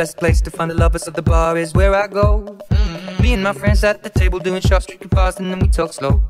best place to find the lovers, so the bar is where I go. Mm-hmm. Me and my friends at the table doing shots, drinking fast, and then we talk slow.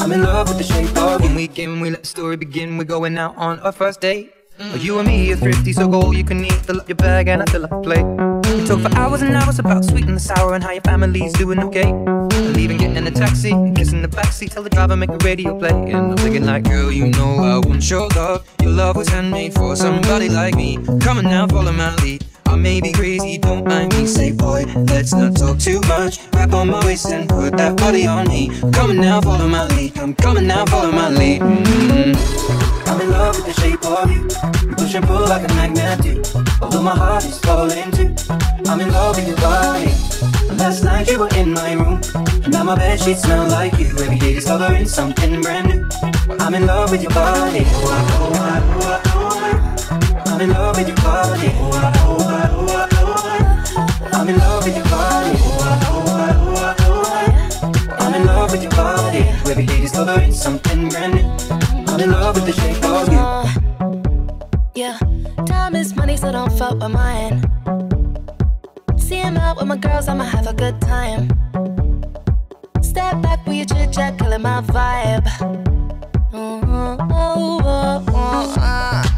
I'm in love with the shape of you. We came, we let the story begin. We're going out on our first date. Mm. You and me are thrifty, so go you can eat. Fill up your bag and I fill up a plate. We talk for hours and hours about sweet and the sour and how your family's doing okay. And even getting in a taxi, kissing the backseat, tell the driver make the radio play. And I'm thinking like, girl, you know I want your love. Your love was handmade for somebody like me. Come on now, follow my lead. I may be crazy, don't mind me. Say boy, let's not talk too much. Wrap on my waist and put that body on me. Coming now, follow my lead. I'm coming now, follow my lead. Mm -hmm. I'm in love with the shape of you. You push and pull like a magnet do. Although my heart is falling too. I'm in love with your body. Last night you were in my room. And now my bed sheets smell like you. Every day discovering something brand new. I'm in love with your body I'm in love with your body I'm in love with your body. I'm in love with your body. Every day discovering something brand new. I'm in love with the shape of you. Yeah, time is money, so don't fuck with mine. See him out with my girls, I'ma have a good time. Step back with your chit chat, killing my vibe. Mm-hmm. Oh, oh, oh, uh.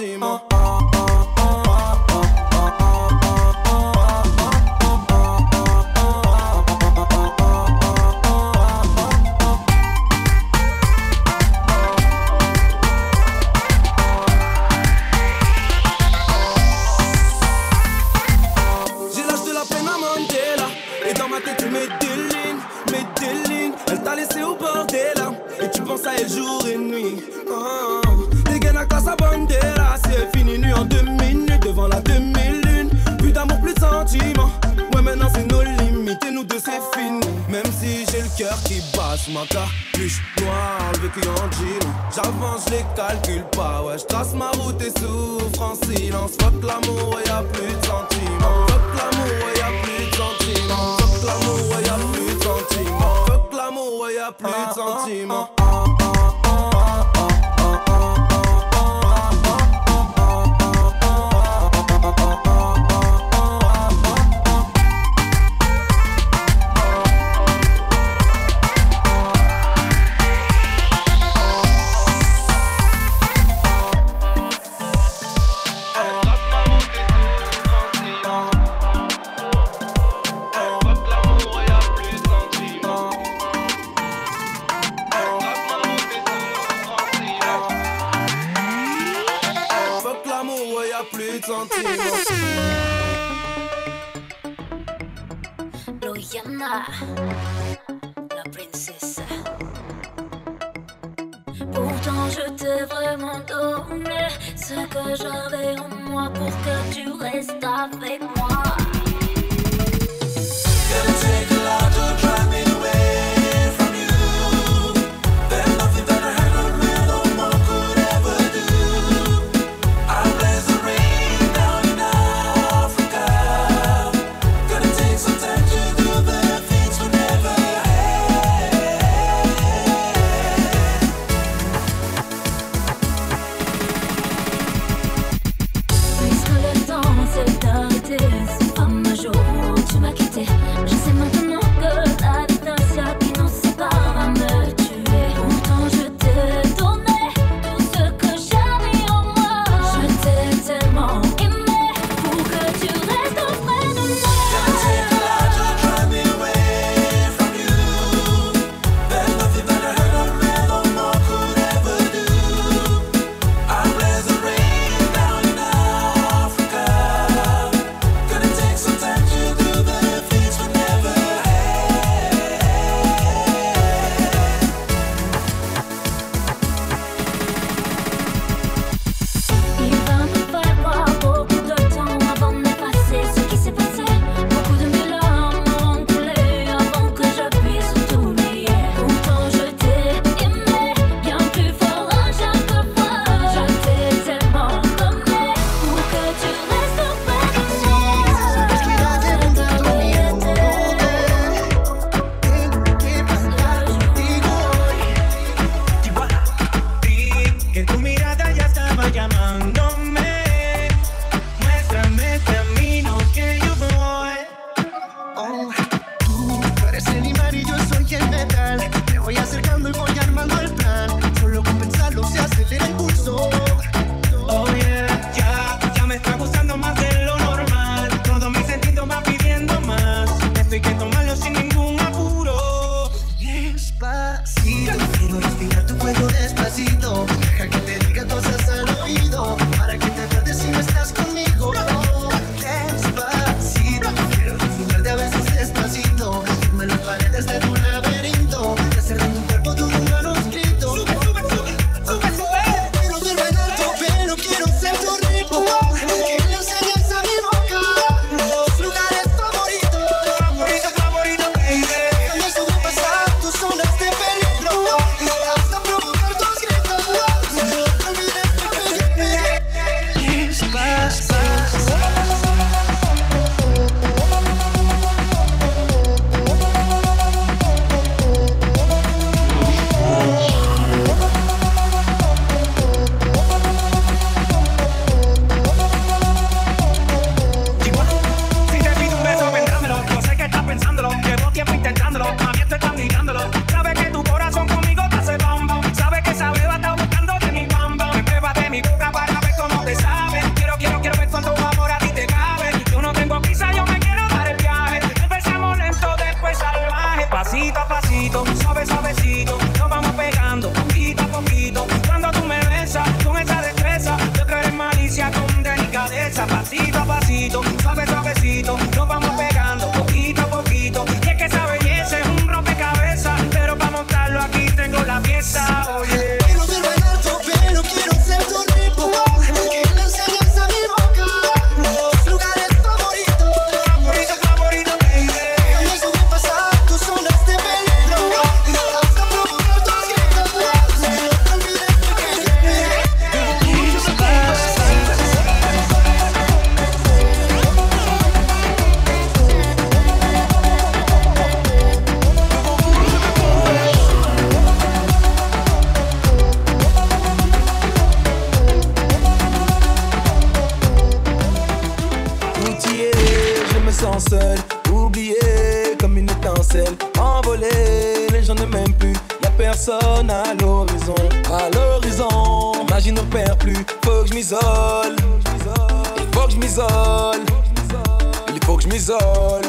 cima. sous ma capuche noire, le vécu en jean. J'avance, je les calcule pas, ouais, je trace ma route et souffre en silence. Fuck l'amour, ouais, y'a plus de sentiments. Fuck l'amour, ouais, y'a plus de sentiments. Fuck l'amour, ouais, y'a plus de sentiments. Fuck l'amour, ouais, y'a plus de ah, ah, ah, sentiments. princesse. Pourtant je t'ai vraiment donné ce que j'avais en moi pour que tu restes avec moi. Pasito a pasito, suave, suavecito. Je m'isole, il faut que je m'isole,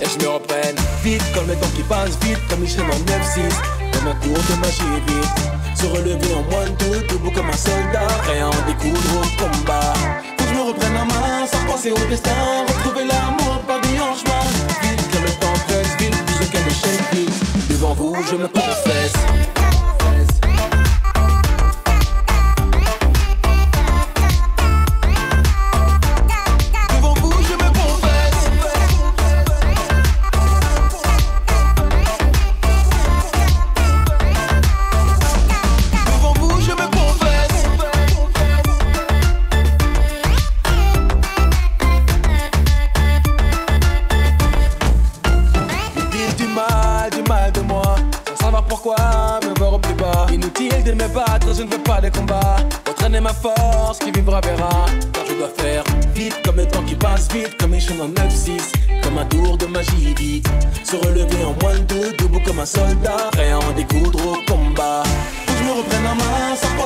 et je me reprenne, vite comme le temps qui passe, vite comme Michel en 9-6, comme un cours de magie vite, se relever en moins de debout comme un soldat, rien en découdre au combat me reprenne la main sans penser au destin. Retrouver l'amour par des en chemin. Vite que le temps presse, vite, plus aucun échec vite. Devant vous, je me confesse.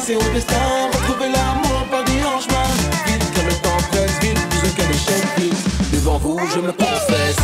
Penser au destin. Retrouver l'amour par des en chemin. Vite comme le temps presse vite, plus aucun échec vite. Devant vous, je me confesse